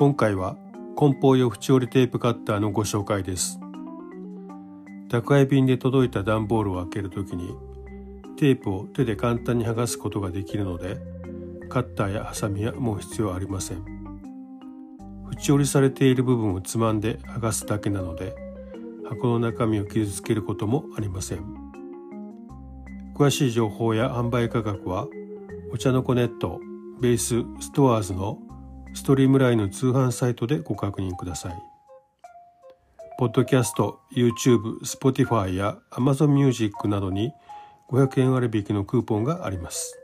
今回は梱包用縁折りテープカッターのご紹介です。宅配便で届いた段ボールを開けるときにテープを手で簡単に剥がすことができるのでカッターやハサミはもう必要ありません。縁折りされている部分をつまんで剥がすだけなので箱の中身を傷つけることもありません。詳しい情報や販売価格はお茶の子ネットベースストアーズのストリームラインの通販サイトでご確認ください。ポッドキャスト、YouTube、Spotify や Amazon Music などに500円割引のクーポンがあります。